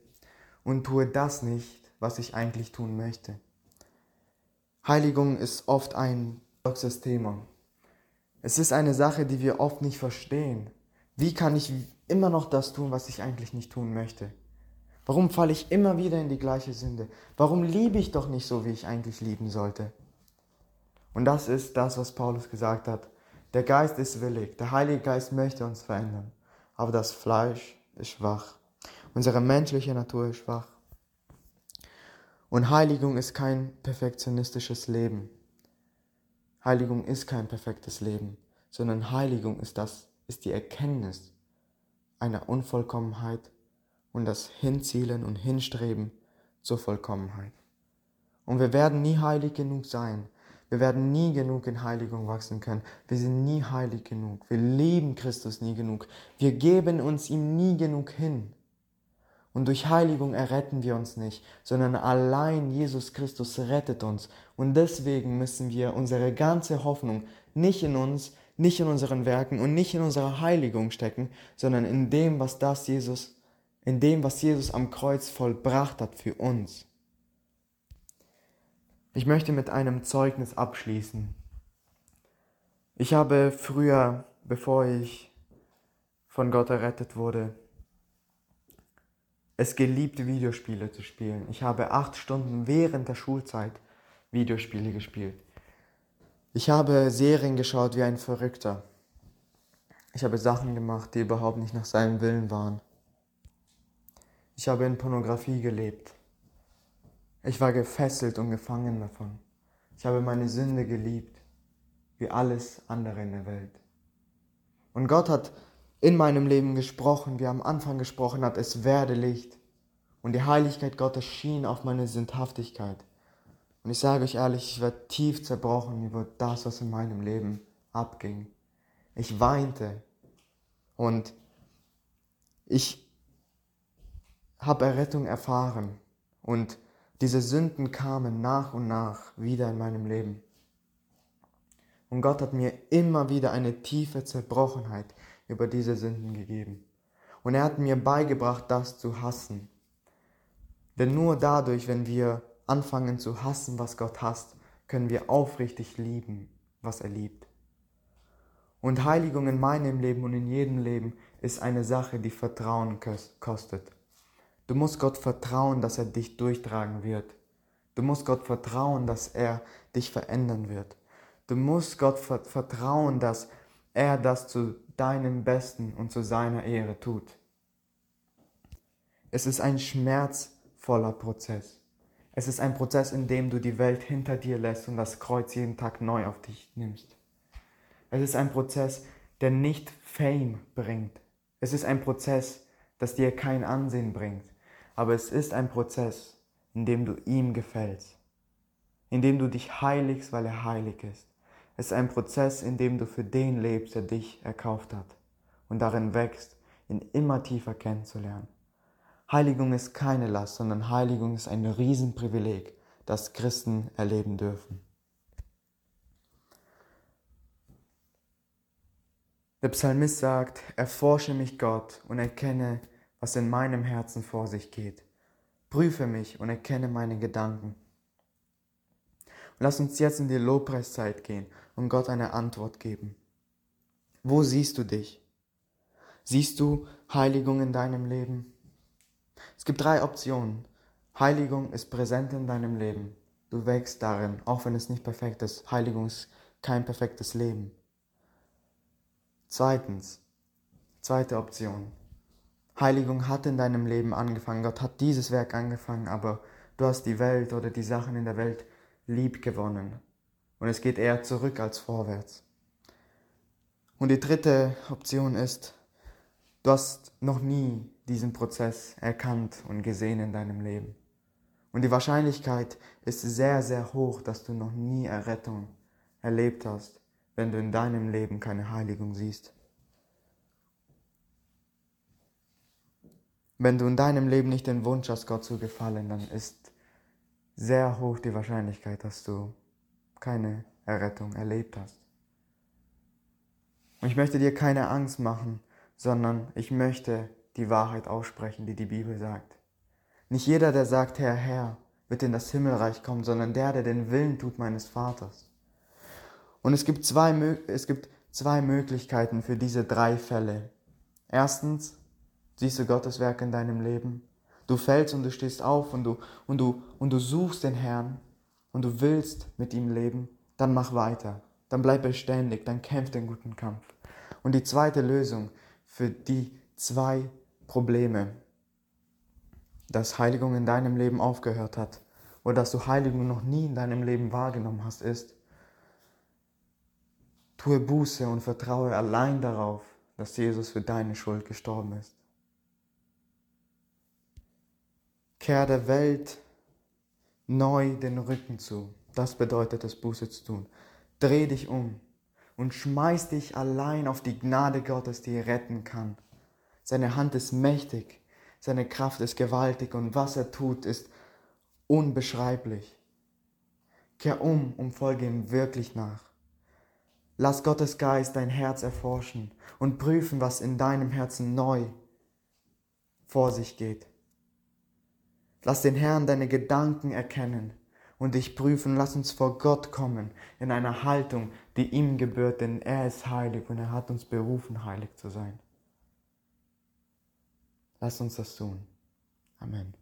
und tue das nicht, was ich eigentlich tun möchte. Heiligung ist oft ein toxisches Thema. Es ist eine Sache, die wir oft nicht verstehen. Wie kann ich immer noch das tun, was ich eigentlich nicht tun möchte? Warum falle ich immer wieder in die gleiche Sünde? Warum liebe ich doch nicht so, wie ich eigentlich lieben sollte? Und das ist das, was Paulus gesagt hat. Der Geist ist willig, der Heilige Geist möchte uns verändern, aber das Fleisch ist schwach. Unsere menschliche Natur ist schwach. Und Heiligung ist kein perfektionistisches Leben. Heiligung ist kein perfektes Leben, sondern Heiligung ist das, ist die Erkenntnis einer Unvollkommenheit und das Hinzielen und Hinstreben zur Vollkommenheit. Und wir werden nie heilig genug sein, wir werden nie genug in Heiligung wachsen können. Wir sind nie heilig genug. Wir lieben Christus nie genug. Wir geben uns ihm nie genug hin. Und durch Heiligung erretten wir uns nicht, sondern allein Jesus Christus rettet uns. Und deswegen müssen wir unsere ganze Hoffnung nicht in uns, nicht in unseren Werken und nicht in unserer Heiligung stecken, sondern in dem, was das Jesus, in dem, was Jesus am Kreuz vollbracht hat für uns. Ich möchte mit einem Zeugnis abschließen. Ich habe früher, bevor ich von Gott errettet wurde, es geliebt, Videospiele zu spielen. Ich habe acht Stunden während der Schulzeit Videospiele gespielt. Ich habe Serien geschaut wie ein Verrückter. Ich habe Sachen gemacht, die überhaupt nicht nach seinem Willen waren. Ich habe in Pornografie gelebt. Ich war gefesselt und gefangen davon. Ich habe meine Sünde geliebt, wie alles andere in der Welt. Und Gott hat in meinem Leben gesprochen, wie er am Anfang gesprochen hat, es werde Licht. Und die Heiligkeit Gottes schien auf meine Sündhaftigkeit. Und ich sage euch ehrlich, ich war tief zerbrochen über das, was in meinem Leben abging. Ich weinte und ich habe Errettung erfahren und diese Sünden kamen nach und nach wieder in meinem Leben. Und Gott hat mir immer wieder eine tiefe Zerbrochenheit über diese Sünden gegeben. Und er hat mir beigebracht, das zu hassen. Denn nur dadurch, wenn wir anfangen zu hassen, was Gott hasst, können wir aufrichtig lieben, was er liebt. Und Heiligung in meinem Leben und in jedem Leben ist eine Sache, die Vertrauen kostet. Du musst Gott vertrauen, dass er dich durchtragen wird. Du musst Gott vertrauen, dass er dich verändern wird. Du musst Gott vertrauen, dass er das zu deinem Besten und zu seiner Ehre tut. Es ist ein schmerzvoller Prozess. Es ist ein Prozess, in dem du die Welt hinter dir lässt und das Kreuz jeden Tag neu auf dich nimmst. Es ist ein Prozess, der nicht Fame bringt. Es ist ein Prozess, das dir kein Ansehen bringt, aber es ist ein Prozess, in dem du ihm gefällst, in dem du dich heiligst, weil er heilig ist. Es ist ein Prozess, in dem du für den lebst, der dich erkauft hat und darin wächst, ihn immer tiefer kennenzulernen. Heiligung ist keine Last, sondern Heiligung ist ein Riesenprivileg, das Christen erleben dürfen. Der Psalmist sagt, erforsche mich Gott und erkenne, was in meinem Herzen vor sich geht. Prüfe mich und erkenne meine Gedanken. Und lass uns jetzt in die Lobpreiszeit gehen und Gott eine Antwort geben. Wo siehst du dich? Siehst du Heiligung in deinem Leben? Es gibt drei Optionen. Heiligung ist präsent in deinem Leben. Du wächst darin, auch wenn es nicht perfekt ist. Heiligung ist kein perfektes Leben. Zweitens, zweite Option. Heiligung hat in deinem Leben angefangen. Gott hat dieses Werk angefangen, aber du hast die Welt oder die Sachen in der Welt lieb gewonnen. Und es geht eher zurück als vorwärts. Und die dritte Option ist, du hast noch nie diesen Prozess erkannt und gesehen in deinem Leben. Und die Wahrscheinlichkeit ist sehr, sehr hoch, dass du noch nie Errettung erlebt hast wenn du in deinem Leben keine Heiligung siehst. Wenn du in deinem Leben nicht den Wunsch hast, Gott zu gefallen, dann ist sehr hoch die Wahrscheinlichkeit, dass du keine Errettung erlebt hast. Und ich möchte dir keine Angst machen, sondern ich möchte die Wahrheit aussprechen, die die Bibel sagt. Nicht jeder, der sagt, Herr, Herr, wird in das Himmelreich kommen, sondern der, der den Willen tut meines Vaters. Und es gibt zwei, es gibt zwei Möglichkeiten für diese drei Fälle. Erstens, siehst du Gottes Werk in deinem Leben. Du fällst und du stehst auf und du, und du, und du suchst den Herrn und du willst mit ihm leben. Dann mach weiter. Dann bleib beständig. Dann kämpf den guten Kampf. Und die zweite Lösung für die zwei Probleme, dass Heiligung in deinem Leben aufgehört hat oder dass du Heiligung noch nie in deinem Leben wahrgenommen hast, ist, Tue Buße und vertraue allein darauf, dass Jesus für deine Schuld gestorben ist. Kehr der Welt neu den Rücken zu. Das bedeutet es, Buße zu tun. Dreh dich um und schmeiß dich allein auf die Gnade Gottes, die retten kann. Seine Hand ist mächtig, seine Kraft ist gewaltig und was er tut, ist unbeschreiblich. Kehr um und folge ihm wirklich nach. Lass Gottes Geist dein Herz erforschen und prüfen, was in deinem Herzen neu vor sich geht. Lass den Herrn deine Gedanken erkennen und dich prüfen. Lass uns vor Gott kommen in einer Haltung, die ihm gebührt, denn er ist heilig und er hat uns berufen, heilig zu sein. Lass uns das tun. Amen.